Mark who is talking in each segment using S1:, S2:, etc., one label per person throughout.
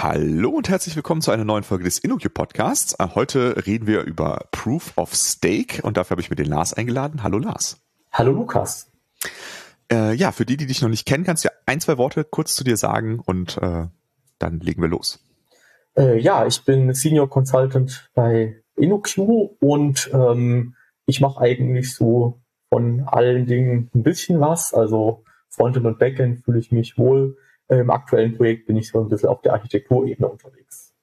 S1: Hallo und herzlich willkommen zu einer neuen Folge des InnoQ Podcasts. Äh, heute reden wir über Proof of Stake und dafür habe ich mir den Lars eingeladen. Hallo Lars.
S2: Hallo Lukas.
S1: Äh, ja, für die, die dich noch nicht kennen, kannst du ja ein, zwei Worte kurz zu dir sagen und äh, dann legen wir los.
S2: Äh, ja, ich bin Senior Consultant bei InnoQ und ähm, ich mache eigentlich so von allen Dingen ein bisschen was. Also Frontend und Backend fühle ich mich wohl. Im aktuellen Projekt bin ich so ein bisschen auf der Architekturebene unterwegs.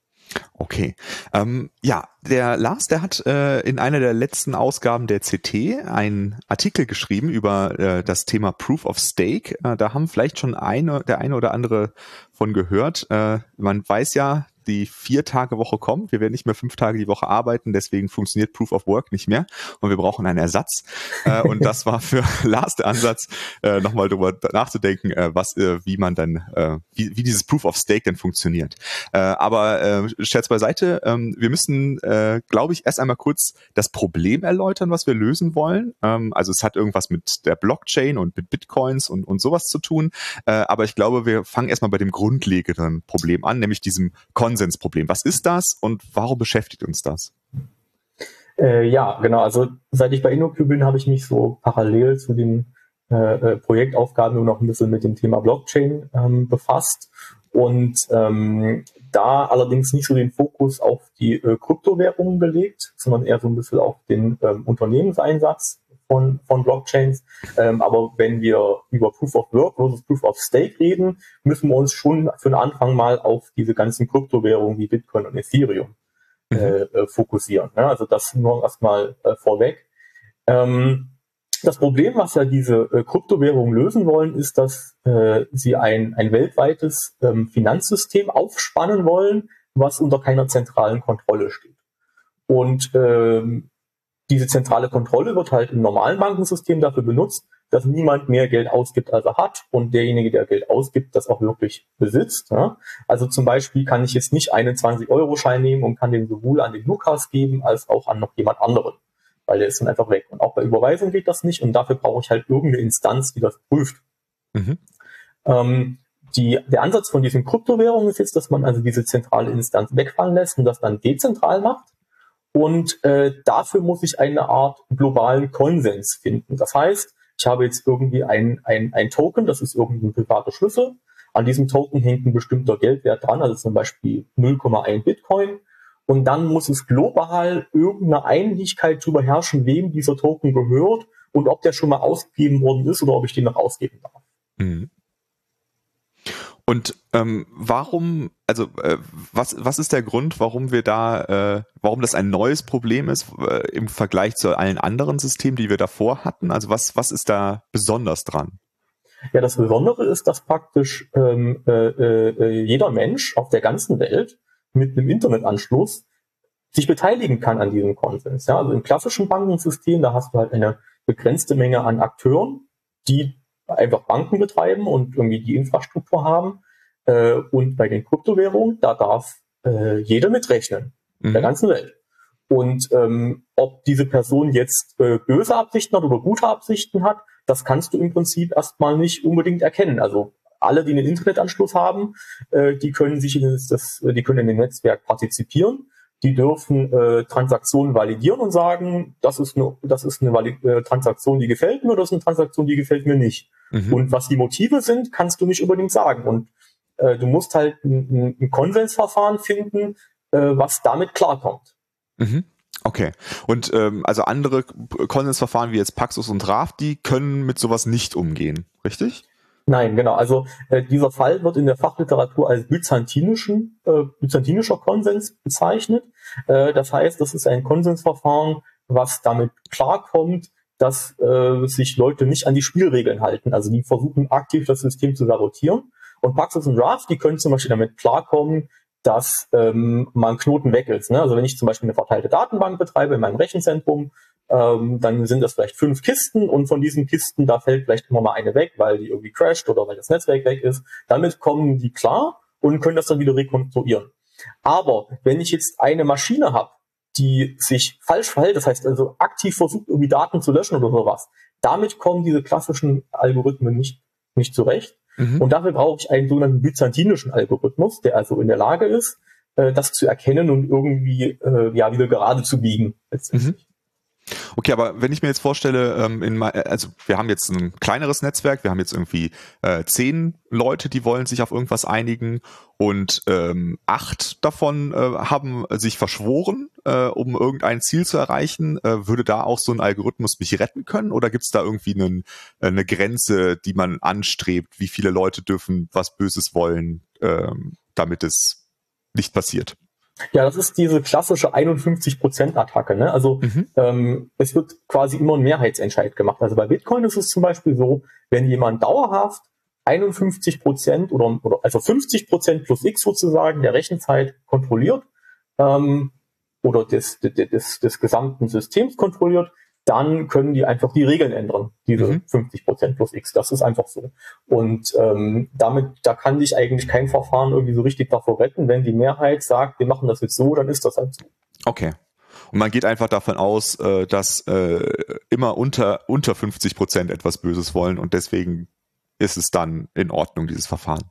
S1: Okay. Ähm, ja, der Lars, der hat äh, in einer der letzten Ausgaben der CT einen Artikel geschrieben über äh, das Thema Proof of Stake. Äh, da haben vielleicht schon eine, der eine oder andere von gehört. Äh, man weiß ja, die Vier-Tage-Woche kommt. Wir werden nicht mehr fünf Tage die Woche arbeiten, deswegen funktioniert Proof of Work nicht mehr und wir brauchen einen Ersatz. äh, und das war für Lars der Ansatz, äh, nochmal darüber nachzudenken, äh, was, äh, wie man dann, äh, wie, wie dieses Proof of Stake denn funktioniert. Äh, aber äh, Scherz beiseite, ähm, wir müssen, äh, glaube ich, erst einmal kurz das Problem erläutern, was wir lösen wollen. Ähm, also es hat irgendwas mit der Blockchain und mit Bitcoins und, und sowas zu tun. Äh, aber ich glaube, wir fangen erstmal bei dem grundlegenden Problem an, nämlich diesem Kon Konsensproblem. Was ist das und warum beschäftigt uns das?
S2: Äh, ja, genau. Also seit ich bei InnoQ bin, habe ich mich so parallel zu den äh, äh, Projektaufgaben nur noch ein bisschen mit dem Thema Blockchain ähm, befasst und ähm, da allerdings nicht so den Fokus auf die äh, Kryptowährungen gelegt, sondern eher so ein bisschen auf den ähm, Unternehmenseinsatz von, von Blockchains. Ähm, aber wenn wir über Proof of Work versus Proof of Stake reden, müssen wir uns schon für den Anfang mal auf diese ganzen Kryptowährungen wie Bitcoin und Ethereum mhm. äh, äh, fokussieren. Ja, also das nur erstmal äh, vorweg. Ähm, das Problem, was ja diese äh, Kryptowährungen lösen wollen, ist, dass äh, sie ein, ein weltweites ähm, Finanzsystem aufspannen wollen, was unter keiner zentralen Kontrolle steht. Und ähm, diese zentrale Kontrolle wird halt im normalen Bankensystem dafür benutzt, dass niemand mehr Geld ausgibt, als er hat und derjenige, der Geld ausgibt, das auch wirklich besitzt. Ja? Also zum Beispiel kann ich jetzt nicht einen 20-Euro-Schein nehmen und kann den sowohl an den Lukas geben, als auch an noch jemand anderen, weil der ist dann einfach weg. Und auch bei Überweisung geht das nicht und dafür brauche ich halt irgendeine Instanz, die das prüft. Mhm. Ähm, die, der Ansatz von diesen Kryptowährungen ist jetzt, dass man also diese zentrale Instanz wegfallen lässt und das dann dezentral macht. Und äh, dafür muss ich eine Art globalen Konsens finden. Das heißt, ich habe jetzt irgendwie ein, ein, ein Token, das ist irgendein privater Schlüssel. An diesem Token hängt ein bestimmter Geldwert dran, also zum Beispiel 0,1 Bitcoin. Und dann muss es global irgendeine Einigkeit darüber herrschen, wem dieser Token gehört und ob der schon mal ausgegeben worden ist oder ob ich den noch ausgeben darf. Mhm.
S1: Und ähm, warum, also äh, was, was ist der Grund, warum wir da, äh, warum das ein neues Problem ist äh, im Vergleich zu allen anderen Systemen, die wir davor hatten? Also was, was ist da besonders dran?
S2: Ja, das Besondere ist, dass praktisch ähm, äh, äh, jeder Mensch auf der ganzen Welt mit einem Internetanschluss sich beteiligen kann an diesem Konsens. Ja, also im klassischen Bankensystem, da hast du halt eine begrenzte Menge an Akteuren, die einfach Banken betreiben und irgendwie die Infrastruktur haben. Äh, und bei den Kryptowährungen, da darf äh, jeder mitrechnen, mhm. der ganzen Welt. Und ähm, ob diese Person jetzt äh, böse Absichten hat oder gute Absichten hat, das kannst du im Prinzip erstmal nicht unbedingt erkennen. Also alle, die einen Internetanschluss haben, äh, die können sich in das, die können in dem Netzwerk partizipieren die dürfen äh, Transaktionen validieren und sagen, das ist eine, das ist eine Valid äh, Transaktion, die gefällt mir, oder das ist eine Transaktion, die gefällt mir nicht. Mhm. Und was die Motive sind, kannst du nicht unbedingt sagen. Und äh, du musst halt ein, ein Konsensverfahren finden, äh, was damit klarkommt.
S1: Mhm. Okay. Und ähm, also andere Konsensverfahren wie jetzt Paxos und Draft, die können mit sowas nicht umgehen, richtig?
S2: Nein, genau. Also äh, dieser Fall wird in der Fachliteratur als byzantinischen, äh, byzantinischer Konsens bezeichnet. Äh, das heißt, das ist ein Konsensverfahren, was damit klarkommt, dass äh, sich Leute nicht an die Spielregeln halten. Also die versuchen aktiv das System zu sabotieren. Und Paxos und Draft, die können zum Beispiel damit klarkommen, dass ähm, mal ein Knoten weg ist. Ne? Also wenn ich zum Beispiel eine verteilte Datenbank betreibe in meinem Rechenzentrum, ähm, dann sind das vielleicht fünf Kisten und von diesen Kisten, da fällt vielleicht immer mal eine weg, weil die irgendwie crasht oder weil das Netzwerk weg ist. Damit kommen die klar und können das dann wieder rekonstruieren. Aber wenn ich jetzt eine Maschine habe, die sich falsch verhält, das heißt also aktiv versucht, irgendwie Daten zu löschen oder sowas, damit kommen diese klassischen Algorithmen nicht, nicht zurecht. Mhm. Und dafür brauche ich einen sogenannten byzantinischen Algorithmus, der also in der Lage ist, äh, das zu erkennen und irgendwie äh, ja wieder gerade zu biegen.
S1: Mhm. Okay, aber wenn ich mir jetzt vorstelle, ähm, in, also wir haben jetzt ein kleineres Netzwerk, wir haben jetzt irgendwie äh, zehn Leute, die wollen sich auf irgendwas einigen und ähm, acht davon äh, haben sich verschworen, äh, um irgendein Ziel zu erreichen. Äh, würde da auch so ein Algorithmus mich retten können oder gibt es da irgendwie einen, äh, eine Grenze, die man anstrebt? Wie viele Leute dürfen was Böses wollen, ähm, damit es nicht passiert?
S2: Ja, das ist diese klassische 51%-Attacke. Ne? Also mhm. ähm, es wird quasi immer ein Mehrheitsentscheid gemacht. Also bei Bitcoin ist es zum Beispiel so, wenn jemand dauerhaft 51 Prozent oder, oder also 50 Prozent plus X sozusagen der Rechenzeit kontrolliert ähm, oder des, des, des, des gesamten Systems kontrolliert, dann können die einfach die Regeln ändern, diese mhm. 50 Prozent plus X. Das ist einfach so. Und ähm, damit, da kann dich eigentlich kein Verfahren irgendwie so richtig davor retten. Wenn die Mehrheit sagt, wir machen das jetzt so, dann ist das halt so.
S1: Okay. Und man geht einfach davon aus, äh, dass äh, immer unter, unter 50 Prozent etwas Böses wollen und deswegen ist es dann in Ordnung, dieses Verfahren.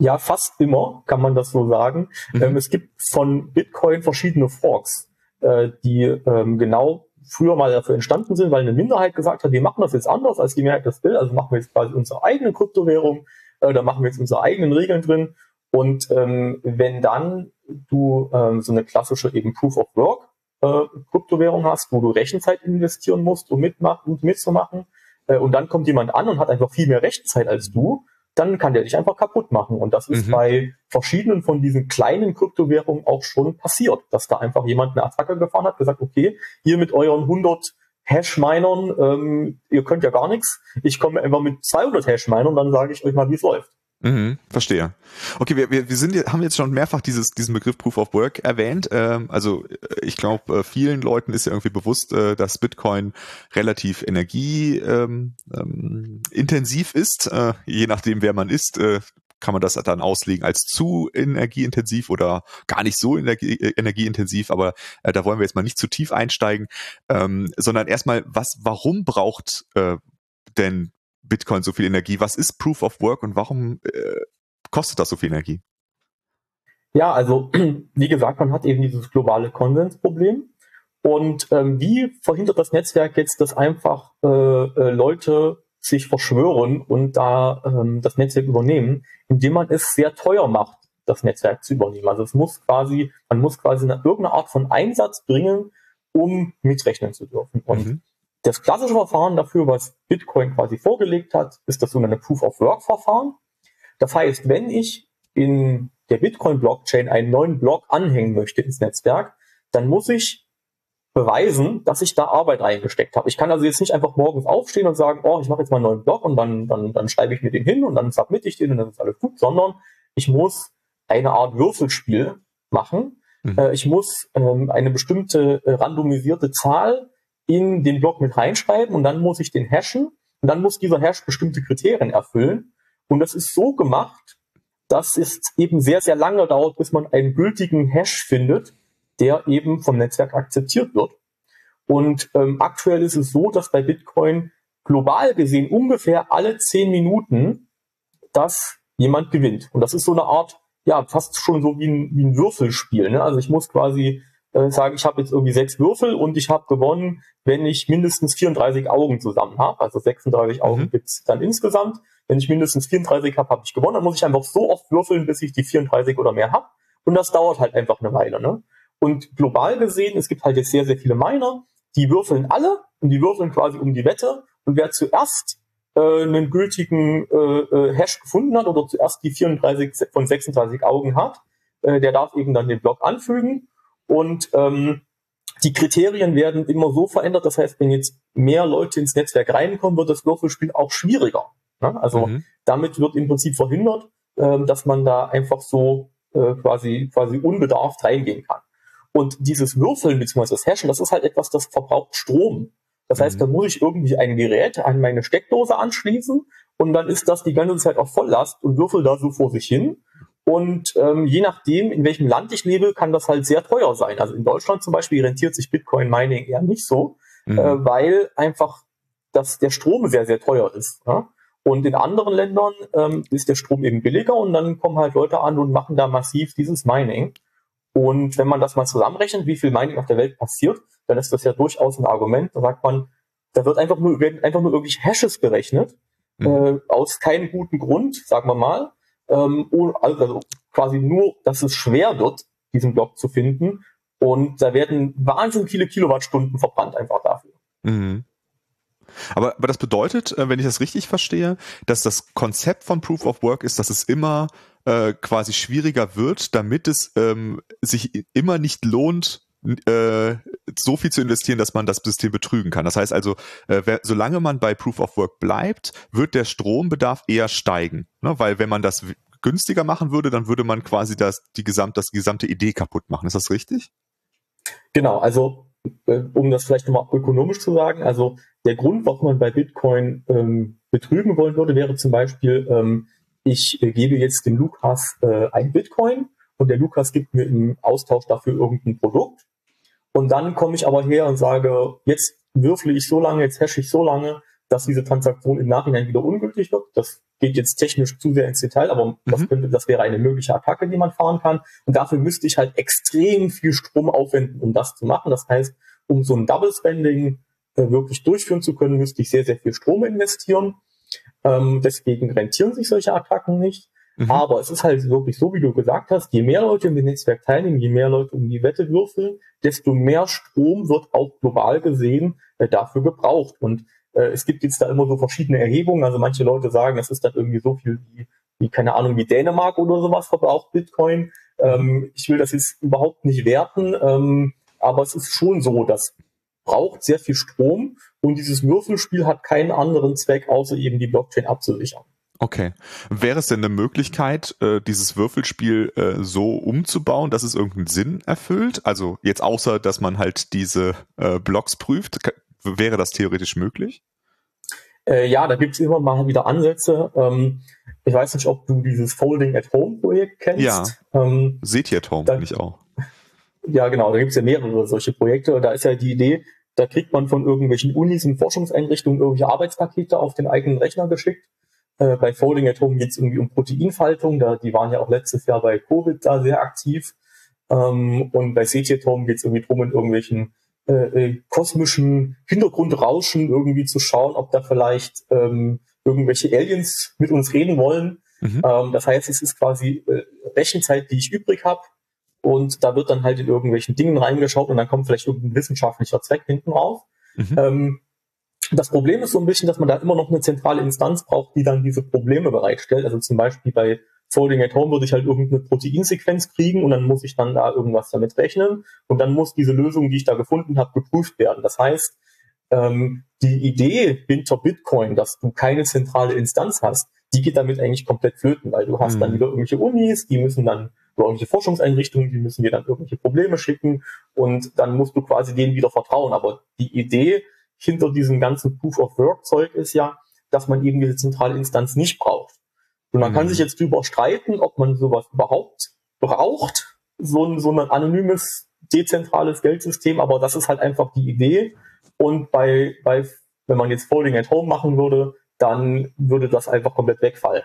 S2: Ja, fast immer kann man das so sagen. Mhm. Ähm, es gibt von Bitcoin verschiedene Forks, äh, die ähm, genau früher mal dafür entstanden sind, weil eine Minderheit gesagt hat, wir machen das jetzt anders, als die Mehrheit das will, also machen wir jetzt quasi unsere eigene Kryptowährung, äh, da machen wir jetzt unsere eigenen Regeln drin. Und ähm, wenn dann du ähm, so eine klassische eben Proof of Work äh, Kryptowährung hast, wo du Rechenzeit investieren musst, um mitmachen, um mitzumachen, äh, und dann kommt jemand an und hat einfach viel mehr Rechenzeit als du, dann kann der dich einfach kaputt machen. Und das ist mhm. bei verschiedenen von diesen kleinen Kryptowährungen auch schon passiert, dass da einfach jemand eine Attacke gefahren hat, gesagt, okay, ihr mit euren 100 Hash-Minern, ähm, ihr könnt ja gar nichts. Ich komme einfach mit 200 Hash-Minern, dann sage ich euch mal, wie es läuft.
S1: Mhm, verstehe. Okay, wir, wir, wir sind haben jetzt schon mehrfach dieses, diesen Begriff Proof of Work erwähnt. Ähm, also äh, ich glaube, äh, vielen Leuten ist ja irgendwie bewusst, äh, dass Bitcoin relativ energieintensiv ähm, ähm, ist. Äh, je nachdem, wer man ist, äh, kann man das dann auslegen als zu energieintensiv oder gar nicht so energie, äh, energieintensiv, aber da wollen wir jetzt mal nicht zu tief einsteigen, ähm, sondern erstmal, was, warum braucht denn Bitcoin so viel Energie? Was ist Proof of Work und warum äh, kostet das so viel Energie?
S2: Ja, also wie gesagt, man hat eben dieses globale Konsensproblem. Und ähm, wie verhindert das Netzwerk jetzt, dass einfach äh, äh, Leute sich verschwören und da ähm, das Netzwerk übernehmen, indem man es sehr teuer macht, das Netzwerk zu übernehmen. Also es muss quasi, man muss quasi eine, irgendeine Art von Einsatz bringen, um mitrechnen zu dürfen. Und mhm. Das klassische Verfahren dafür, was Bitcoin quasi vorgelegt hat, ist das sogenannte Proof-of-Work-Verfahren. Das heißt, wenn ich in der Bitcoin-Blockchain einen neuen Block anhängen möchte ins Netzwerk, dann muss ich beweisen, dass ich da Arbeit reingesteckt habe. Ich kann also jetzt nicht einfach morgens aufstehen und sagen, oh, ich mache jetzt mal einen neuen Block und dann, dann, dann schreibe ich mir den hin und dann submit ich den und dann ist alles gut, sondern ich muss eine Art Würfelspiel machen. Mhm. Äh, ich muss ähm, eine bestimmte äh, randomisierte Zahl in den Block mit reinschreiben und dann muss ich den hashen und dann muss dieser Hash bestimmte Kriterien erfüllen. Und das ist so gemacht, dass es eben sehr, sehr lange dauert, bis man einen gültigen Hash findet, der eben vom Netzwerk akzeptiert wird. Und ähm, aktuell ist es so, dass bei Bitcoin global gesehen ungefähr alle zehn Minuten dass jemand gewinnt. Und das ist so eine Art, ja, fast schon so wie ein, wie ein Würfelspiel. Ne? Also ich muss quasi äh, sage, ich habe jetzt irgendwie sechs Würfel und ich habe gewonnen, wenn ich mindestens 34 Augen zusammen habe. Also 36 Augen mhm. gibt's dann insgesamt. Wenn ich mindestens 34 habe, habe ich gewonnen. Dann muss ich einfach so oft würfeln, bis ich die 34 oder mehr habe. Und das dauert halt einfach eine Weile. Ne? Und global gesehen, es gibt halt jetzt sehr, sehr viele Miner, die würfeln alle und die würfeln quasi um die Wette. Und wer zuerst äh, einen gültigen äh, äh, Hash gefunden hat oder zuerst die 34 von 36 Augen hat, äh, der darf eben dann den Block anfügen und ähm, die Kriterien werden immer so verändert. Das heißt, wenn jetzt mehr Leute ins Netzwerk reinkommen, wird das Würfelspiel auch schwieriger. Ne? Also mhm. damit wird im Prinzip verhindert, ähm, dass man da einfach so äh, quasi quasi unbedarft reingehen kann. Und dieses Würfeln bzw. das Hashen, das ist halt etwas, das verbraucht Strom. Das heißt, mhm. da muss ich irgendwie ein Gerät an meine Steckdose anschließen und dann ist das die ganze Zeit auf Volllast und würfel da so vor sich hin. Und ähm, je nachdem, in welchem Land ich lebe, kann das halt sehr teuer sein. Also in Deutschland zum Beispiel rentiert sich Bitcoin Mining eher nicht so, mhm. äh, weil einfach das, der Strom sehr, sehr teuer ist. Ja? Und in anderen Ländern ähm, ist der Strom eben billiger und dann kommen halt Leute an und machen da massiv dieses Mining. Und wenn man das mal zusammenrechnet, wie viel Mining auf der Welt passiert, dann ist das ja durchaus ein Argument. Da sagt man, da wird einfach nur, werden einfach nur wirklich Hashes berechnet, mhm. äh, aus keinem guten Grund, sagen wir mal. Ähm, also quasi nur, dass es schwer wird, diesen Block zu finden. Und da werden wahnsinnig viele Kilowattstunden verbrannt einfach dafür. Mhm.
S1: Aber, aber das bedeutet, äh, wenn ich das richtig verstehe, dass das Konzept von Proof of Work ist, dass es immer äh, quasi schwieriger wird, damit es ähm, sich immer nicht lohnt, äh, so viel zu investieren, dass man das System betrügen kann. Das heißt also, äh, wer, solange man bei Proof of Work bleibt, wird der Strombedarf eher steigen. Ne? Weil wenn man das günstiger machen würde, dann würde man quasi das, die, gesamt, das gesamte Idee kaputt machen. Ist das richtig?
S2: Genau, also äh, um das vielleicht nochmal ökonomisch zu sagen, also der Grund, warum man bei Bitcoin ähm, betrügen wollen würde, wäre zum Beispiel, ähm, ich äh, gebe jetzt dem Lukas äh, ein Bitcoin und der Lukas gibt mir im Austausch dafür irgendein Produkt. Und dann komme ich aber her und sage, jetzt würfle ich so lange, jetzt hashe ich so lange, dass diese Transaktion im Nachhinein wieder ungültig wird. Das geht jetzt technisch zu sehr ins Detail, aber mhm. das, könnte, das wäre eine mögliche Attacke, die man fahren kann. Und dafür müsste ich halt extrem viel Strom aufwenden, um das zu machen. Das heißt, um so ein Double Spending äh, wirklich durchführen zu können, müsste ich sehr, sehr viel Strom investieren. Ähm, deswegen rentieren sich solche Attacken nicht. Mhm. Aber es ist halt wirklich so, wie du gesagt hast, je mehr Leute im Netzwerk teilnehmen, je mehr Leute um die Wette würfeln, desto mehr Strom wird auch global gesehen äh, dafür gebraucht. Und äh, es gibt jetzt da immer so verschiedene Erhebungen. Also manche Leute sagen, es ist dann irgendwie so viel wie, wie keine Ahnung, wie Dänemark oder sowas verbraucht Bitcoin. Ähm, ich will das jetzt überhaupt nicht werten, ähm, aber es ist schon so, dass braucht sehr viel Strom und dieses Würfelspiel hat keinen anderen Zweck, außer eben die Blockchain abzusichern.
S1: Okay. Wäre es denn eine Möglichkeit, äh, dieses Würfelspiel äh, so umzubauen, dass es irgendeinen Sinn erfüllt? Also jetzt außer, dass man halt diese äh, Blocks prüft, wäre das theoretisch möglich?
S2: Äh, ja, da gibt es immer mal wieder Ansätze. Ähm, ich weiß nicht, ob du dieses Folding at Home Projekt kennst.
S1: Ja. Ähm, Seht ihr at Home, bin ich auch.
S2: Ja, genau, da gibt es ja mehrere solche Projekte. Da ist ja die Idee, da kriegt man von irgendwelchen Unis und Forschungseinrichtungen irgendwelche Arbeitspakete auf den eigenen Rechner geschickt. Äh, bei Folding at Home geht es irgendwie um Proteinfaltung. Da, die waren ja auch letztes Jahr bei Covid da sehr aktiv. Ähm, und bei CT at Home geht es irgendwie drum, in irgendwelchen äh, äh, kosmischen Hintergrundrauschen irgendwie zu schauen, ob da vielleicht ähm, irgendwelche Aliens mit uns reden wollen. Mhm. Ähm, das heißt, es ist quasi äh, Rechenzeit, die ich übrig habe. Und da wird dann halt in irgendwelchen Dingen reingeschaut und dann kommt vielleicht irgendein wissenschaftlicher Zweck hinten raus. Mhm. Ähm, das Problem ist so ein bisschen, dass man da immer noch eine zentrale Instanz braucht, die dann diese Probleme bereitstellt. Also zum Beispiel bei Folding at Home würde ich halt irgendeine Proteinsequenz kriegen und dann muss ich dann da irgendwas damit rechnen und dann muss diese Lösung, die ich da gefunden habe, geprüft werden. Das heißt, ähm, die Idee hinter Bitcoin, dass du keine zentrale Instanz hast, die geht damit eigentlich komplett flöten, weil du hast mhm. dann wieder irgendwelche Unis, die müssen dann oder irgendwelche Forschungseinrichtungen, die müssen dir dann irgendwelche Probleme schicken und dann musst du quasi denen wieder vertrauen. Aber die Idee hinter diesem ganzen Proof of Work Zeug ist ja, dass man eben diese zentrale Instanz nicht braucht. Und man mhm. kann sich jetzt darüber streiten, ob man sowas überhaupt braucht, so ein, so ein anonymes, dezentrales Geldsystem, aber das ist halt einfach die Idee. Und bei, bei, wenn man jetzt Folding at Home machen würde, dann würde das einfach komplett wegfallen.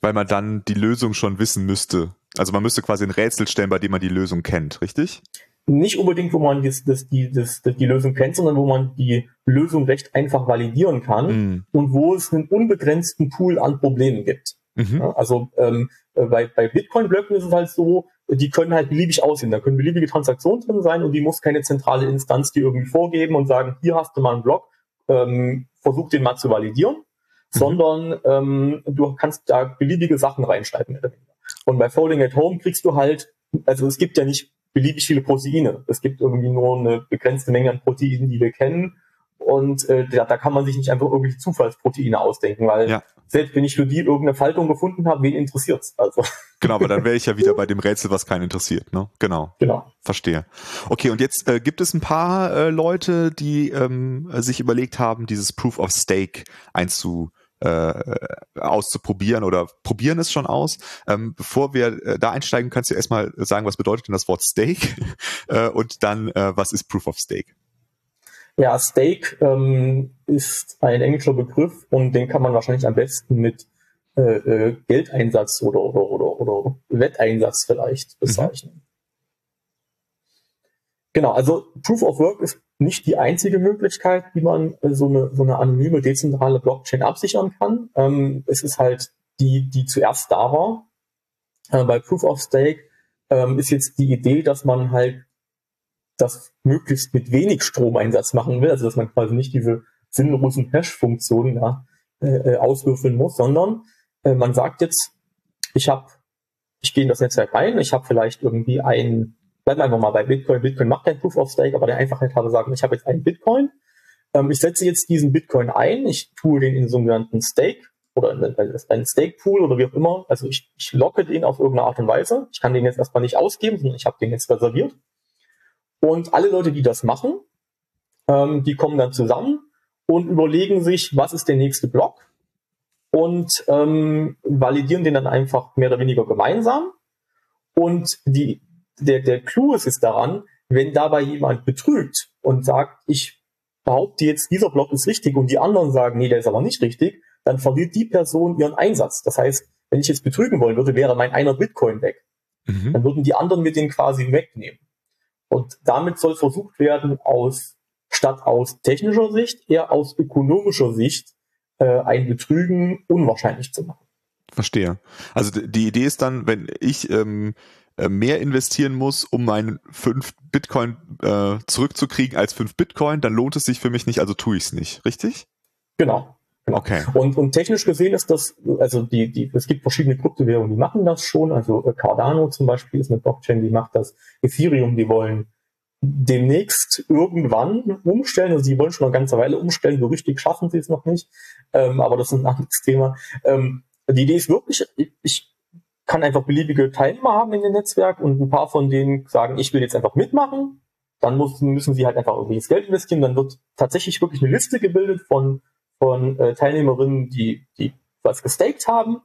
S1: Weil man dann die Lösung schon wissen müsste. Also man müsste quasi ein Rätsel stellen, bei dem man die Lösung kennt, richtig?
S2: Nicht unbedingt, wo man das, das, die, das, das, die Lösung kennt, sondern wo man die Lösung recht einfach validieren kann mm. und wo es einen unbegrenzten Pool an Problemen gibt. Mhm. Ja, also ähm, äh, bei, bei Bitcoin-Blöcken ist es halt so, die können halt beliebig aussehen. Da können beliebige Transaktionen drin sein und die muss keine zentrale Instanz die irgendwie vorgeben und sagen, hier hast du mal einen Block, ähm, versuch den mal zu validieren, mhm. sondern ähm, du kannst da beliebige Sachen reinschreiben. Und bei Folding at Home kriegst du halt, also es gibt ja nicht beliebig viele Proteine. Es gibt irgendwie nur eine begrenzte Menge an Proteinen, die wir kennen. Und äh, da, da kann man sich nicht einfach irgendwelche Zufallsproteine ausdenken, weil ja. selbst wenn ich für die irgendeine Faltung gefunden habe, wen interessiert's? Also.
S1: Genau, aber dann wäre ich ja wieder bei dem Rätsel, was keinen interessiert, ne? Genau.
S2: Genau.
S1: Verstehe. Okay, und jetzt äh, gibt es ein paar äh, Leute, die ähm, sich überlegt haben, dieses Proof of Stake einzu äh, auszuprobieren oder probieren es schon aus. Ähm, bevor wir äh, da einsteigen, kannst du erstmal sagen, was bedeutet denn das Wort Stake äh, und dann, äh, was ist Proof of Stake?
S2: Ja, Stake ähm, ist ein englischer Begriff und den kann man wahrscheinlich am besten mit äh, äh, Geldeinsatz oder, oder, oder, oder Wetteinsatz vielleicht mhm. bezeichnen. Mhm. Genau, also Proof of Work ist nicht die einzige Möglichkeit, wie man äh, so eine, so eine anonyme, dezentrale Blockchain absichern kann. Ähm, es ist halt die, die zuerst da war. Äh, bei Proof of Stake ähm, ist jetzt die Idee, dass man halt das möglichst mit wenig Stromeinsatz machen will, also dass man quasi nicht diese sinnlosen Hash-Funktionen da äh, äh, auswürfeln muss, sondern äh, man sagt jetzt, ich habe, ich gehe in das Netzwerk rein, ich habe vielleicht irgendwie ein, bleiben einfach mal bei Bitcoin, Bitcoin macht kein Proof of Stake, aber der Einfachheit habe sagen, ich habe jetzt einen Bitcoin, ähm, ich setze jetzt diesen Bitcoin ein, ich tue den in sogenannten Stake oder ein Stake Pool oder wie auch immer. Also ich, ich locke den auf irgendeine Art und Weise. Ich kann den jetzt erstmal nicht ausgeben, sondern ich habe den jetzt reserviert. Und alle Leute, die das machen, ähm, die kommen dann zusammen und überlegen sich, was ist der nächste Block und ähm, validieren den dann einfach mehr oder weniger gemeinsam. Und die, der, der Clou ist es daran, wenn dabei jemand betrügt und sagt, ich behaupte jetzt, dieser Block ist richtig und die anderen sagen, nee, der ist aber nicht richtig, dann verliert die Person ihren Einsatz. Das heißt, wenn ich jetzt betrügen wollen würde, wäre mein einer Bitcoin weg. Mhm. Dann würden die anderen mir den quasi wegnehmen. Und damit soll versucht werden, aus, statt aus technischer Sicht, eher aus ökonomischer Sicht, äh, ein Betrügen unwahrscheinlich zu machen.
S1: Verstehe. Also die Idee ist dann, wenn ich ähm, äh, mehr investieren muss, um meinen fünf Bitcoin äh, zurückzukriegen als fünf Bitcoin, dann lohnt es sich für mich nicht, also tue ich es nicht, richtig?
S2: Genau. Genau. Okay. Und, und technisch gesehen ist das, also die, die, es gibt verschiedene Kryptowährungen, die machen das schon. Also äh, Cardano zum Beispiel ist eine Blockchain, die macht das. Ethereum, die wollen demnächst irgendwann umstellen. Also die wollen schon eine ganze Weile umstellen, so richtig schaffen sie es noch nicht. Ähm, aber das ist ein anderes Thema. Ähm, die Idee ist wirklich, ich kann einfach beliebige Teilnehmer haben in dem Netzwerk und ein paar von denen sagen, ich will jetzt einfach mitmachen. Dann muss, müssen sie halt einfach irgendwie das Geld investieren. Dann wird tatsächlich wirklich eine Liste gebildet von von äh, Teilnehmerinnen, die, die was gestaked haben.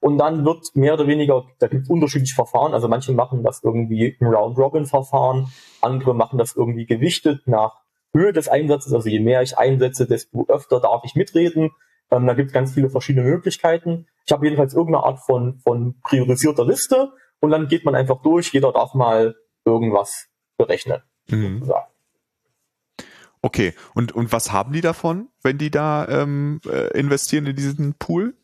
S2: Und dann wird mehr oder weniger, da gibt es unterschiedliche Verfahren, also manche machen das irgendwie im Round-Robin-Verfahren, andere machen das irgendwie gewichtet nach Höhe des Einsatzes, also je mehr ich einsetze, desto öfter darf ich mitreden. Ähm, da gibt es ganz viele verschiedene Möglichkeiten. Ich habe jedenfalls irgendeine Art von, von priorisierter Liste und dann geht man einfach durch, jeder darf mal irgendwas berechnen. Mhm.
S1: Okay, und, und was haben die davon, wenn die da ähm, äh, investieren in diesen Pool?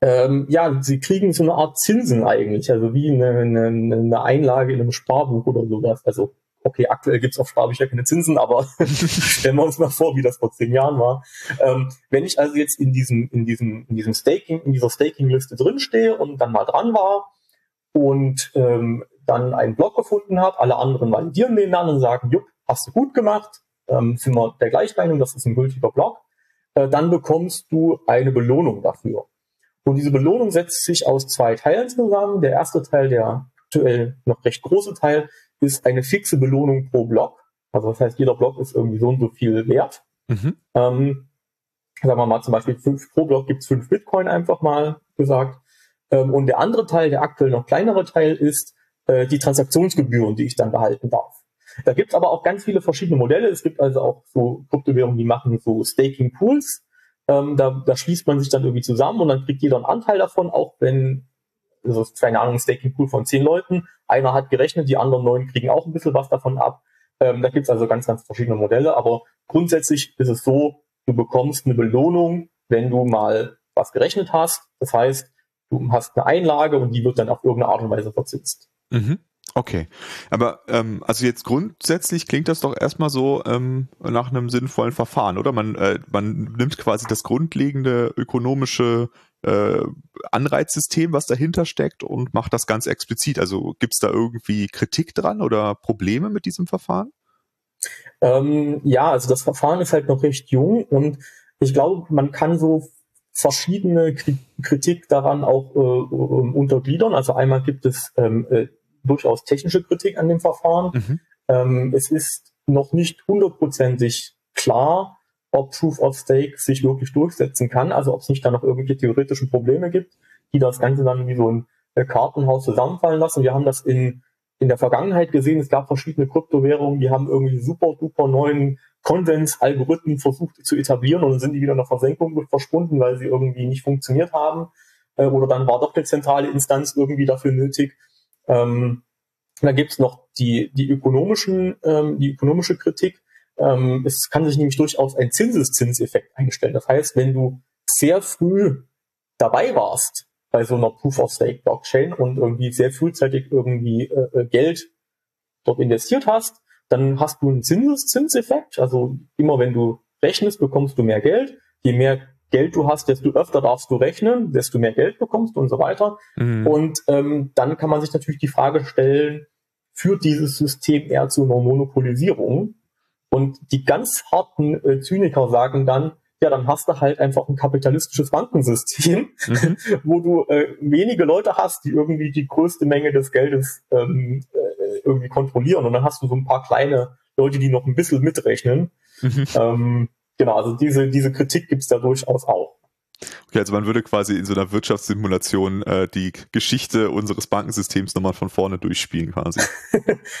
S2: Ähm, ja, sie kriegen so eine Art Zinsen eigentlich, also wie eine, eine, eine Einlage in einem Sparbuch oder sowas. Also okay, aktuell gibt's auf Sparbücher keine Zinsen, aber stellen wir uns mal vor, wie das vor zehn Jahren war. Ähm, wenn ich also jetzt in diesem, in diesem, in diesem Staking, in dieser Staking-Liste drinstehe und dann mal dran war und ähm, dann einen Block gefunden habe, alle anderen validieren den dann und sagen, jupp, hast du gut gemacht, ähm, sind wir der Gleichmeinung, das ist ein gültiger Block, äh, dann bekommst du eine Belohnung dafür. Und diese Belohnung setzt sich aus zwei Teilen zusammen. Der erste Teil, der aktuell noch recht große Teil, ist eine fixe Belohnung pro Block. Also das heißt, jeder Block ist irgendwie so und so viel wert. Mhm. Ähm, sagen wir mal zum Beispiel fünf, pro Block gibt's fünf Bitcoin einfach mal gesagt. Ähm, und der andere Teil, der aktuell noch kleinere Teil, ist äh, die Transaktionsgebühren, die ich dann behalten darf. Da gibt es aber auch ganz viele verschiedene Modelle. Es gibt also auch so Kryptowährungen, die machen so Staking Pools. Ähm, da, da schließt man sich dann irgendwie zusammen und dann kriegt jeder einen Anteil davon, auch wenn, also keine Ahnung, ein Staking Pool von zehn Leuten, einer hat gerechnet, die anderen neun kriegen auch ein bisschen was davon ab. Ähm, da gibt es also ganz, ganz verschiedene Modelle, aber grundsätzlich ist es so, du bekommst eine Belohnung, wenn du mal was gerechnet hast. Das heißt, du hast eine Einlage und die wird dann auf irgendeine Art und Weise verzinst.
S1: Mhm. Okay, aber ähm, also jetzt grundsätzlich klingt das doch erstmal so ähm, nach einem sinnvollen Verfahren, oder? Man, äh, man nimmt quasi das grundlegende ökonomische äh, Anreizsystem, was dahinter steckt, und macht das ganz explizit. Also gibt es da irgendwie Kritik dran oder Probleme mit diesem Verfahren?
S2: Ähm, ja, also das Verfahren ist halt noch recht jung und ich glaube, man kann so verschiedene Kritik daran auch äh, untergliedern. Also einmal gibt es ähm, äh, durchaus technische Kritik an dem Verfahren. Mhm. Ähm, es ist noch nicht hundertprozentig klar, ob Proof of Stake sich wirklich durchsetzen kann, also ob es nicht da noch irgendwelche theoretischen Probleme gibt, die das Ganze dann wie so ein äh, Kartenhaus zusammenfallen lassen. Wir haben das in, in der Vergangenheit gesehen, es gab verschiedene Kryptowährungen, die haben irgendwie super, super neuen Konsens-Algorithmen versucht zu etablieren und dann sind die wieder in der Versenkung verschwunden, weil sie irgendwie nicht funktioniert haben. Äh, oder dann war doch eine zentrale Instanz irgendwie dafür nötig. Ähm, da gibt's noch die, die ökonomischen, ähm, die ökonomische Kritik. Ähm, es kann sich nämlich durchaus ein Zinseszinseffekt einstellen. Das heißt, wenn du sehr früh dabei warst bei so einer Proof-of-Stake-Blockchain und irgendwie sehr frühzeitig irgendwie äh, äh, Geld dort investiert hast, dann hast du einen Zinseszinseffekt. Also immer wenn du rechnest, bekommst du mehr Geld. Je mehr Geld du hast, desto öfter darfst du rechnen, desto mehr Geld bekommst du und so weiter. Mhm. Und ähm, dann kann man sich natürlich die Frage stellen, führt dieses System eher zu einer Monopolisierung? Und die ganz harten äh, Zyniker sagen dann, ja, dann hast du halt einfach ein kapitalistisches Bankensystem, mhm. wo du äh, wenige Leute hast, die irgendwie die größte Menge des Geldes ähm, äh, irgendwie kontrollieren. Und dann hast du so ein paar kleine Leute, die noch ein bisschen mitrechnen. Mhm. Ähm, genau, also diese, diese Kritik gibt's da durchaus auch.
S1: Okay, also man würde quasi in so einer Wirtschaftssimulation äh, die Geschichte unseres Bankensystems nochmal von vorne durchspielen quasi.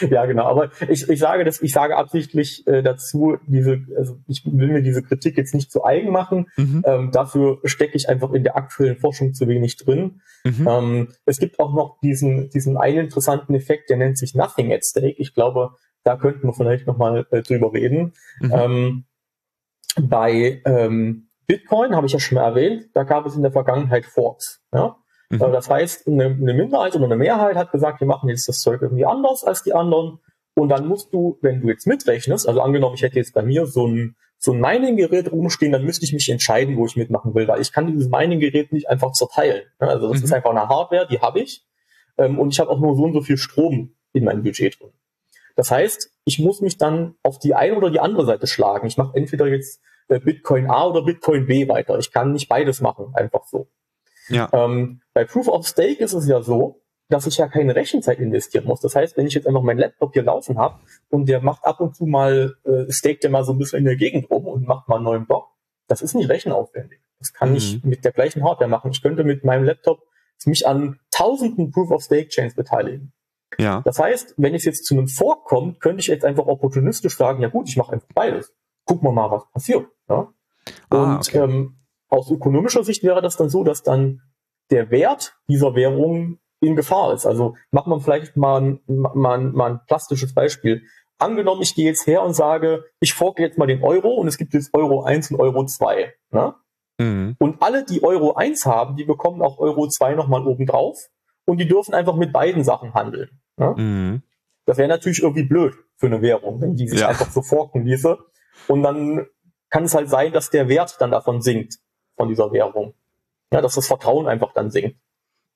S2: ja, genau. Aber ich, ich sage das, ich sage absichtlich äh, dazu, diese, also ich will mir diese Kritik jetzt nicht zu eigen machen. Mhm. Ähm, dafür stecke ich einfach in der aktuellen Forschung zu wenig drin. Mhm. Ähm, es gibt auch noch diesen, diesen einen interessanten Effekt, der nennt sich Nothing at Stake. Ich glaube, da könnten wir vielleicht nochmal äh, drüber reden. Mhm. Ähm, bei ähm, Bitcoin habe ich ja schon mal erwähnt, da gab es in der Vergangenheit Forks. Ja? Mhm. Äh, das heißt, eine, eine Minderheit oder eine Mehrheit hat gesagt, wir machen jetzt das Zeug irgendwie anders als die anderen. Und dann musst du, wenn du jetzt mitrechnest, also angenommen, ich hätte jetzt bei mir so ein, so ein Mining-Gerät rumstehen, dann müsste ich mich entscheiden, wo ich mitmachen will, weil ich kann dieses Mining-Gerät nicht einfach zerteilen. Also das mhm. ist einfach eine Hardware, die habe ich. Ähm, und ich habe auch nur so und so viel Strom in meinem Budget drin. Das heißt, ich muss mich dann auf die eine oder die andere Seite schlagen. Ich mache entweder jetzt Bitcoin A oder Bitcoin B weiter. Ich kann nicht beides machen, einfach so. Ja. Ähm, bei Proof of Stake ist es ja so, dass ich ja keine Rechenzeit investieren muss. Das heißt, wenn ich jetzt einfach meinen Laptop hier laufen habe und der macht ab und zu mal, äh, staked der mal so ein bisschen in der Gegend rum und macht mal einen neuen Block, das ist nicht rechenaufwendig. Das kann mhm. ich mit der gleichen Hardware machen. Ich könnte mit meinem Laptop mich an tausenden Proof of Stake Chains beteiligen. Ja. Das heißt, wenn es jetzt zu einem Fork kommt, könnte ich jetzt einfach opportunistisch sagen, ja gut, ich mache einfach beides. Gucken wir mal, was passiert. Ja? Ah, Und okay. ähm, aus ökonomischer Sicht wäre das dann so, dass dann der Wert dieser Währung in Gefahr ist. Also macht man vielleicht mal ein, mal, mal ein plastisches Beispiel. Angenommen, ich gehe jetzt her und sage, ich forke jetzt mal den Euro und es gibt jetzt Euro 1 und Euro 2. Ne? Mhm. Und alle, die Euro 1 haben, die bekommen auch Euro 2 nochmal obendrauf und die dürfen einfach mit beiden Sachen handeln. Ne? Mhm. Das wäre natürlich irgendwie blöd für eine Währung, wenn die sich ja. einfach so forken ließe. Und dann kann es halt sein, dass der Wert dann davon sinkt, von dieser Währung. Ja, dass das Vertrauen einfach dann sinkt.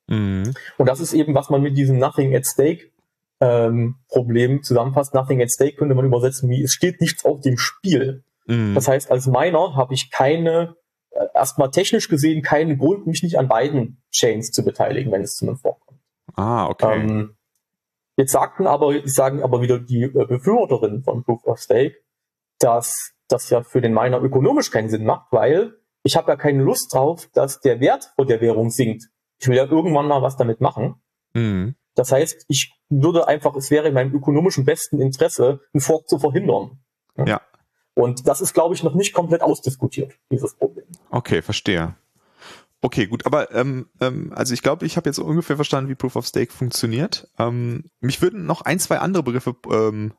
S2: Mhm. Und das ist eben, was man mit diesem Nothing at Stake ähm, Problem zusammenfasst. Nothing at Stake könnte man übersetzen wie, es steht nichts auf dem Spiel. Mhm. Das heißt, als Miner habe ich keine, äh, erstmal technisch gesehen, keinen Grund, mich nicht an beiden Chains zu beteiligen, wenn es zu einem vorkommt.
S1: Ah, okay. Ähm,
S2: jetzt sagten aber, sagen aber wieder die äh, Befürworterinnen von Proof of Stake, dass das ja für den Miner ökonomisch keinen Sinn macht, weil ich habe ja keine Lust drauf, dass der Wert von der Währung sinkt. Ich will ja irgendwann mal was damit machen. Mhm. Das heißt, ich würde einfach, es wäre in meinem ökonomischen besten Interesse, einen Fork zu verhindern.
S1: Ja.
S2: Und das ist, glaube ich, noch nicht komplett ausdiskutiert, dieses Problem.
S1: Okay, verstehe. Okay, gut, aber ähm, ähm, also ich glaube, ich habe jetzt ungefähr verstanden, wie Proof of Stake funktioniert. Ähm, mich würden noch ein, zwei andere Begriffe ähm,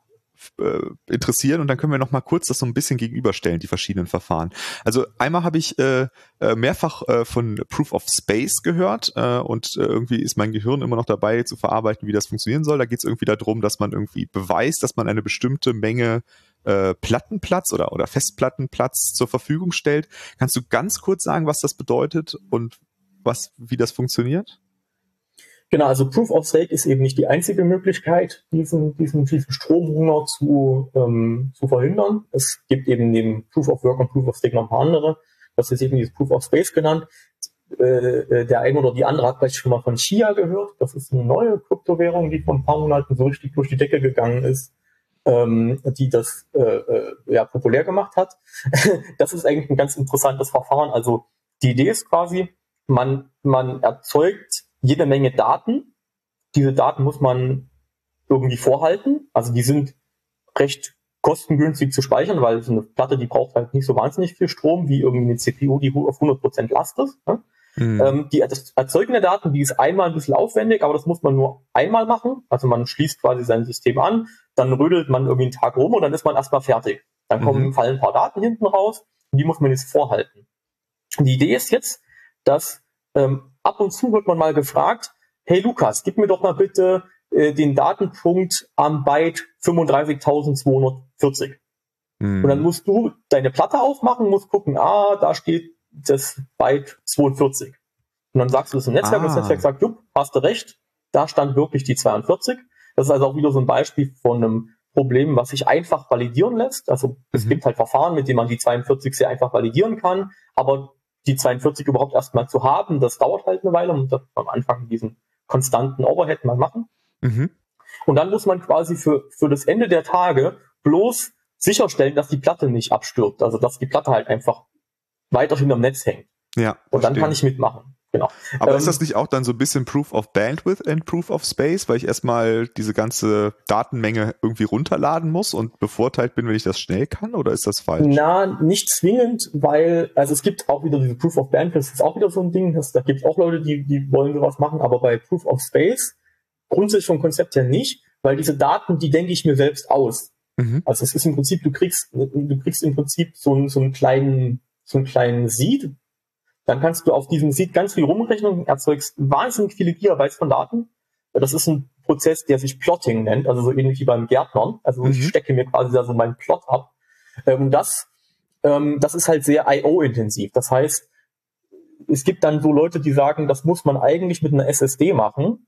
S1: äh, interessieren und dann können wir noch mal kurz das so ein bisschen gegenüberstellen, die verschiedenen Verfahren. Also einmal habe ich äh, äh, mehrfach äh, von Proof of Space gehört äh, und äh, irgendwie ist mein Gehirn immer noch dabei zu verarbeiten, wie das funktionieren soll. Da geht es irgendwie darum, dass man irgendwie beweist, dass man eine bestimmte Menge äh, Plattenplatz oder, oder Festplattenplatz zur Verfügung stellt. Kannst du ganz kurz sagen, was das bedeutet und was, wie das funktioniert?
S2: Genau, also Proof of Stake ist eben nicht die einzige Möglichkeit, diesen, diesen, diesen Stromhunger zu, ähm, zu verhindern. Es gibt eben neben Proof of Work und Proof of Stake noch ein paar andere. Das ist eben dieses Proof of Space genannt. Äh, äh, der eine oder die andere hat vielleicht schon mal von Chia gehört. Das ist eine neue Kryptowährung, die vor ein paar Monaten so richtig durch die Decke gegangen ist, ähm, die das äh, äh, ja, populär gemacht hat. das ist eigentlich ein ganz interessantes Verfahren. Also die Idee ist quasi, man, man erzeugt jede Menge Daten. Diese Daten muss man irgendwie vorhalten. Also die sind recht kostengünstig zu speichern, weil so eine Platte, die braucht halt nicht so wahnsinnig viel Strom wie irgendwie eine CPU, die auf 100% Last ist. Ne? Mhm. Ähm, die das Erzeugen der Daten, die ist einmal ein bisschen aufwendig, aber das muss man nur einmal machen. Also man schließt quasi sein System an, dann rödelt man irgendwie einen Tag rum und dann ist man erstmal fertig. Dann kommen, mhm. fallen ein paar Daten hinten raus und die muss man jetzt vorhalten. Die Idee ist jetzt, dass ähm, ab und zu wird man mal gefragt, hey Lukas, gib mir doch mal bitte äh, den Datenpunkt am Byte 35.240. Mhm. Und dann musst du deine Platte aufmachen, musst gucken, ah, da steht das Byte 42. Und dann sagst du das im Netzwerk, ah. das Netzwerk sagt, jupp, hast du recht, da stand wirklich die 42. Das ist also auch wieder so ein Beispiel von einem Problem, was sich einfach validieren lässt. Also es mhm. gibt halt Verfahren, mit denen man die 42 sehr einfach validieren kann, aber die 42 überhaupt erstmal zu haben, das dauert halt eine Weile und am Anfang diesen konstanten Overhead mal machen. Mhm. Und dann muss man quasi für, für das Ende der Tage bloß sicherstellen, dass die Platte nicht abstirbt. Also dass die Platte halt einfach weiterhin am Netz hängt.
S1: Ja.
S2: Und dann kann ich mitmachen. Genau.
S1: Aber ähm, ist das nicht auch dann so ein bisschen Proof of Bandwidth and Proof of Space, weil ich erstmal diese ganze Datenmenge irgendwie runterladen muss und bevorteilt bin, wenn ich das schnell kann? Oder ist das falsch?
S2: Na, nicht zwingend, weil, also es gibt auch wieder diese Proof of Bandwidth, das ist auch wieder so ein Ding, das, da gibt es auch Leute, die, die wollen sowas machen, aber bei Proof of Space grundsätzlich vom Konzept her nicht, weil diese Daten, die denke ich mir selbst aus. Mhm. Also es ist im Prinzip, du kriegst, du kriegst im Prinzip so, einen, so einen kleinen, so einen kleinen Seed, dann kannst du auf diesem Seed ganz viel rumrechnen, erzeugst wahnsinnig viele Gigabytes von Daten. Das ist ein Prozess, der sich Plotting nennt, also so ähnlich wie beim Gärtnern. Also mhm. ich stecke mir quasi da so meinen Plot ab. Und ähm, das, ähm, das ist halt sehr IO-intensiv. Das heißt, es gibt dann so Leute, die sagen, das muss man eigentlich mit einer SSD machen.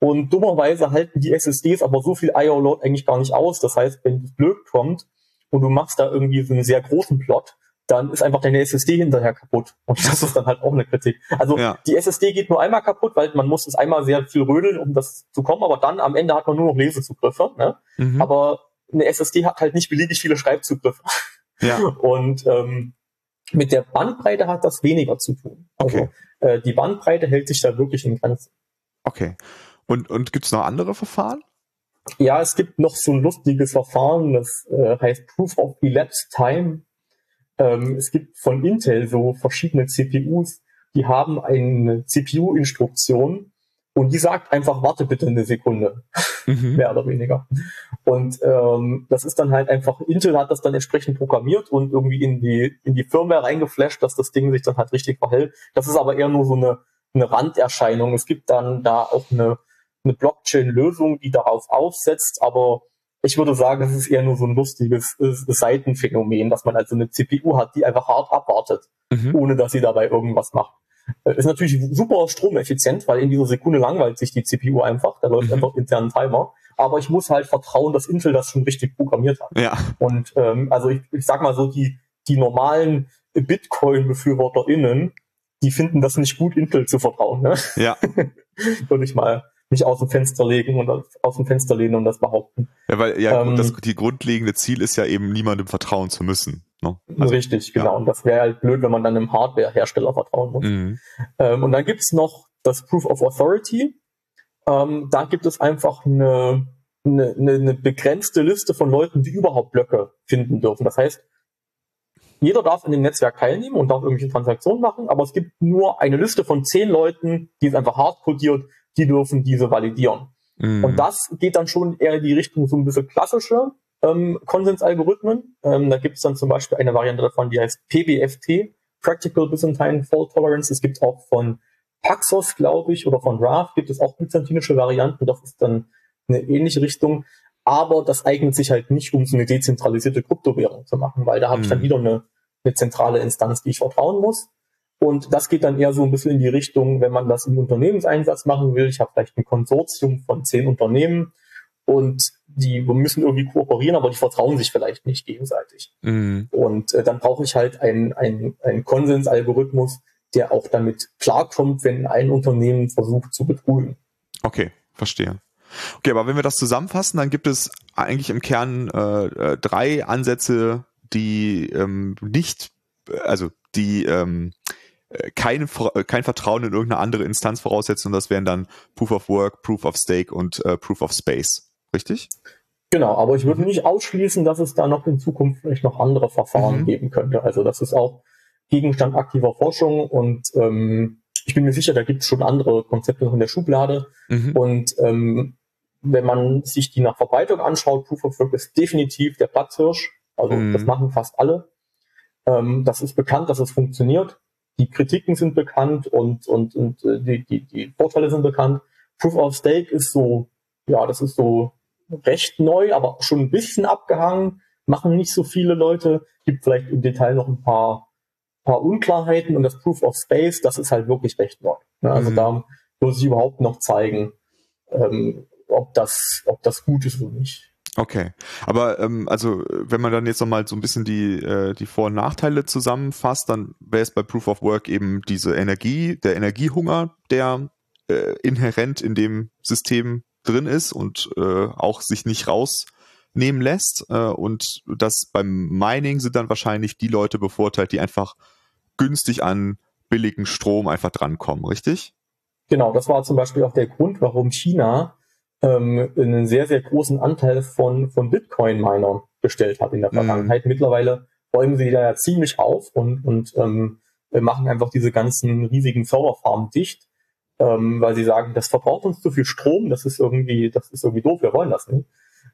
S2: Und dummerweise halten die SSDs aber so viel IO-Load eigentlich gar nicht aus. Das heißt, wenn es blöd kommt und du machst da irgendwie so einen sehr großen Plot, dann ist einfach deine SSD hinterher kaputt. Und das ist dann halt auch eine Kritik. Also ja. die SSD geht nur einmal kaputt, weil man muss es einmal sehr viel rödeln, um das zu kommen, aber dann am Ende hat man nur noch Lesezugriffe. Ne? Mhm. Aber eine SSD hat halt nicht beliebig viele Schreibzugriffe. Ja. Und ähm, mit der Bandbreite hat das weniger zu tun. Also okay. äh, die Bandbreite hält sich da wirklich in Grenzen.
S1: Okay. Und, und gibt es noch andere Verfahren?
S2: Ja, es gibt noch so ein lustiges Verfahren, das äh, heißt Proof of Elapsed Time. Ähm, es gibt von Intel so verschiedene CPUs, die haben eine CPU-Instruktion und die sagt einfach, warte bitte eine Sekunde, mhm. mehr oder weniger. Und ähm, das ist dann halt einfach, Intel hat das dann entsprechend programmiert und irgendwie in die, in die Firmware reingeflasht, dass das Ding sich dann halt richtig verhält. Das ist aber eher nur so eine, eine Randerscheinung. Es gibt dann da auch eine, eine Blockchain-Lösung, die darauf aufsetzt, aber ich würde sagen, es ist eher nur so ein lustiges äh, Seitenphänomen, dass man also eine CPU hat, die einfach hart abwartet, mhm. ohne dass sie dabei irgendwas macht. Äh, ist natürlich super stromeffizient, weil in dieser Sekunde langweilt sich die CPU einfach, da läuft mhm. einfach intern ein Timer. Aber ich muss halt vertrauen, dass Intel das schon richtig programmiert hat.
S1: Ja.
S2: Und ähm, also ich, ich sag mal so, die, die normalen Bitcoin-BefürworterInnen, die finden das nicht gut, Intel zu vertrauen. Ne?
S1: Ja.
S2: würde ich mal nicht aus dem Fenster legen und aus dem Fenster lehnen und das behaupten.
S1: Ja, weil ja ähm, das die grundlegende Ziel ist ja eben niemandem vertrauen zu müssen.
S2: Ne? Also, richtig, genau. Ja. Und das wäre halt blöd, wenn man dann einem Hardware-Hersteller vertrauen muss. Mhm. Ähm, und dann gibt's noch das Proof of Authority. Ähm, da gibt es einfach eine, eine, eine begrenzte Liste von Leuten, die überhaupt Blöcke finden dürfen. Das heißt, jeder darf in dem Netzwerk teilnehmen und darf irgendwelche Transaktionen machen, aber es gibt nur eine Liste von zehn Leuten, die ist einfach hart codiert, die dürfen diese validieren. Mhm. Und das geht dann schon eher in die Richtung so ein bisschen klassische ähm, Konsensalgorithmen. Ähm, da gibt es dann zum Beispiel eine Variante davon, die heißt PBFT, Practical Byzantine Fault Tolerance. Es gibt auch von Paxos, glaube ich, oder von Raft gibt es auch byzantinische Varianten. Das ist dann eine ähnliche Richtung. Aber das eignet sich halt nicht, um so eine dezentralisierte Kryptowährung zu machen, weil da habe mhm. ich dann mhm. wieder eine, eine zentrale Instanz, die ich vertrauen muss. Und das geht dann eher so ein bisschen in die Richtung, wenn man das im Unternehmenseinsatz machen will. Ich habe vielleicht ein Konsortium von zehn Unternehmen und die müssen irgendwie kooperieren, aber die vertrauen sich vielleicht nicht gegenseitig. Mhm. Und äh, dann brauche ich halt einen, einen, einen Konsensalgorithmus, der auch damit klarkommt, wenn ein Unternehmen versucht zu betrügen.
S1: Okay, verstehe. Okay, aber wenn wir das zusammenfassen, dann gibt es eigentlich im Kern äh, äh drei Ansätze, die ähm, nicht, also die ähm, kein, kein Vertrauen in irgendeine andere Instanz voraussetzen und das wären dann Proof of Work, Proof of Stake und äh, Proof of Space. richtig?
S2: Genau, aber ich würde nicht ausschließen, dass es da noch in Zukunft vielleicht noch andere Verfahren mhm. geben könnte. Also das ist auch Gegenstand aktiver Forschung und ähm, ich bin mir sicher, da gibt es schon andere Konzepte noch in der Schublade. Mhm. Und ähm, wenn man sich die nach Verbreitung anschaut, Proof of Work ist definitiv der Platzhirsch. Also mhm. das machen fast alle. Ähm, das ist bekannt, dass es funktioniert. Die Kritiken sind bekannt und, und, und äh, die, die, die Vorteile sind bekannt. Proof of Stake ist so, ja, das ist so recht neu, aber schon ein bisschen abgehangen. Machen nicht so viele Leute. Gibt vielleicht im Detail noch ein paar, paar Unklarheiten und das Proof of Space, das ist halt wirklich recht neu. Also mhm. da muss ich überhaupt noch zeigen, ähm, ob das, ob das gut ist oder nicht.
S1: Okay, aber ähm, also wenn man dann jetzt nochmal so ein bisschen die, äh, die Vor- und Nachteile zusammenfasst, dann wäre es bei Proof of Work eben diese Energie, der Energiehunger, der äh, inhärent in dem System drin ist und äh, auch sich nicht rausnehmen lässt. Äh, und das beim Mining sind dann wahrscheinlich die Leute bevorteilt, die einfach günstig an billigen Strom einfach drankommen, richtig?
S2: Genau, das war zum Beispiel auch der Grund, warum China ähm, einen sehr, sehr großen Anteil von, von Bitcoin-Minern gestellt hat in der mhm. Vergangenheit. Mhm. Mittlerweile räumen sie da ja ziemlich auf und, und ähm, machen einfach diese ganzen riesigen Serverfarmen dicht, ähm, weil sie sagen, das verbraucht uns zu viel Strom, das ist irgendwie, das ist irgendwie doof, wir wollen das nicht.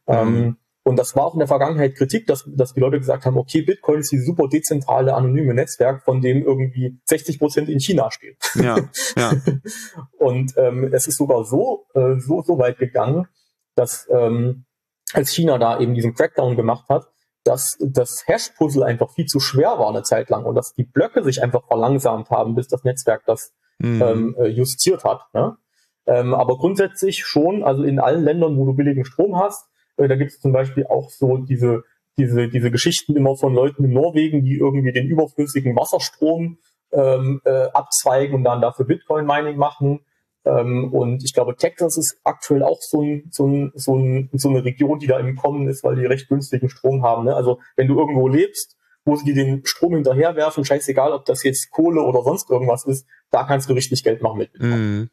S2: Mhm. Ähm, und das war auch in der Vergangenheit Kritik, dass, dass die Leute gesagt haben, okay, Bitcoin ist die super dezentrale, anonyme Netzwerk, von dem irgendwie 60 Prozent in China steht. Ja, ja. und ähm, es ist sogar so, äh, so, so weit gegangen, dass ähm, als China da eben diesen Crackdown gemacht hat, dass das Hash-Puzzle einfach viel zu schwer war eine Zeit lang und dass die Blöcke sich einfach verlangsamt haben, bis das Netzwerk das mhm. ähm, äh, justiert hat. Ne? Ähm, aber grundsätzlich schon, also in allen Ländern, wo du billigen Strom hast, da gibt es zum Beispiel auch so diese, diese, diese Geschichten immer von Leuten in Norwegen, die irgendwie den überflüssigen Wasserstrom ähm, äh, abzweigen und dann dafür Bitcoin-Mining machen. Ähm, und ich glaube, Texas ist aktuell auch so, ein, so, ein, so, ein, so eine Region, die da im Kommen ist, weil die recht günstigen Strom haben. Ne? Also wenn du irgendwo lebst, wo sie dir den Strom hinterherwerfen, scheißegal, ob das jetzt Kohle oder sonst irgendwas ist, da kannst du richtig Geld machen mit. Mm.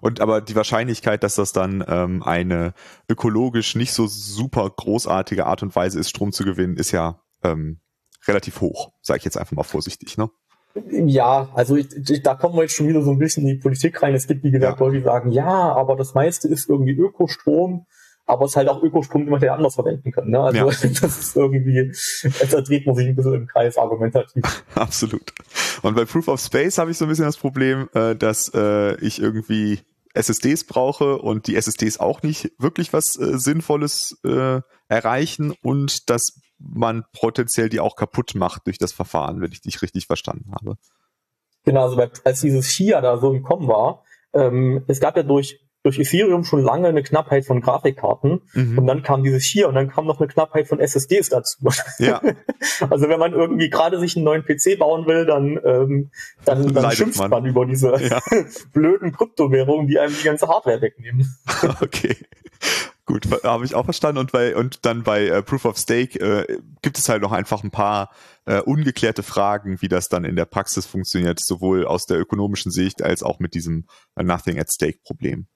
S1: Und aber die Wahrscheinlichkeit, dass das dann ähm, eine ökologisch nicht so super großartige Art und Weise ist, Strom zu gewinnen, ist ja ähm, relativ hoch, sage ich jetzt einfach mal vorsichtig, ne?
S2: Ja, also ich, ich, da kommen wir jetzt schon wieder so ein bisschen in die Politik rein. Es gibt, wie gesagt, ja. Leute, die sagen, ja, aber das meiste ist irgendwie Ökostrom aber es ist halt auch Ökostrom, den man ja anders verwenden kann. Ne? Also ja. das ist irgendwie, da dreht man sich ein bisschen im Kreis argumentativ.
S1: Absolut. Und bei Proof of Space habe ich so ein bisschen das Problem, äh, dass äh, ich irgendwie SSDs brauche und die SSDs auch nicht wirklich was äh, Sinnvolles erreichen und dass man potenziell die auch kaputt macht durch das Verfahren, wenn ich dich richtig verstanden habe.
S2: Genau, also als dieses Shia da so im Kommen war, ähm, es gab ja durch durch Ethereum schon lange eine Knappheit von Grafikkarten mhm. und dann kam dieses hier und dann kam noch eine Knappheit von SSDs dazu. Ja. also wenn man irgendwie gerade sich einen neuen PC bauen will, dann, ähm, dann, dann schimpft man. man. über diese ja. blöden Kryptowährungen, die einem die ganze Hardware wegnehmen.
S1: okay. Gut, habe ich auch verstanden. Und bei und dann bei äh, Proof of Stake äh, gibt es halt noch einfach ein paar äh, ungeklärte Fragen, wie das dann in der Praxis funktioniert, sowohl aus der ökonomischen Sicht als auch mit diesem äh, Nothing at Stake Problem.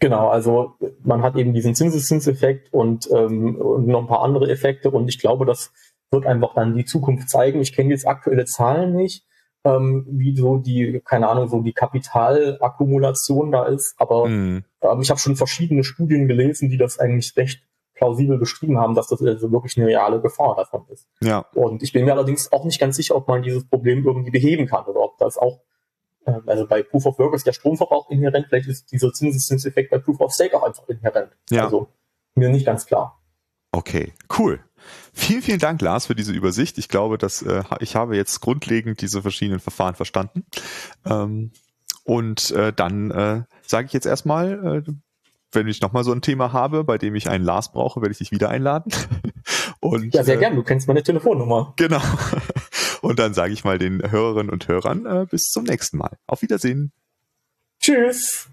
S2: Genau, also man hat eben diesen Zinseszinseffekt und, ähm, und noch ein paar andere Effekte und ich glaube, das wird einfach dann die Zukunft zeigen. Ich kenne jetzt aktuelle Zahlen nicht, ähm, wie so die, keine Ahnung, so die Kapitalakkumulation da ist, aber mhm. ähm, ich habe schon verschiedene Studien gelesen, die das eigentlich recht plausibel beschrieben haben, dass das also wirklich eine reale Gefahr davon ist. Ja. Und ich bin mir allerdings auch nicht ganz sicher, ob man dieses Problem irgendwie beheben kann oder ob das auch also bei Proof of Work ist der Stromverbrauch inhärent, vielleicht ist dieser Zinseszinseffekt bei Proof of Stake auch einfach inhärent. Ja. Also mir nicht ganz klar.
S1: Okay, cool. Vielen, vielen Dank, Lars, für diese Übersicht. Ich glaube, dass äh, ich habe jetzt grundlegend diese verschiedenen Verfahren verstanden. Ähm, und äh, dann äh, sage ich jetzt erstmal, äh, wenn ich nochmal so ein Thema habe, bei dem ich einen Lars brauche, werde ich dich wieder einladen.
S2: Und, ja, sehr äh, gern. Du kennst meine Telefonnummer.
S1: Genau. Und dann sage ich mal den Hörerinnen und Hörern äh, bis zum nächsten Mal. Auf Wiedersehen.
S2: Tschüss.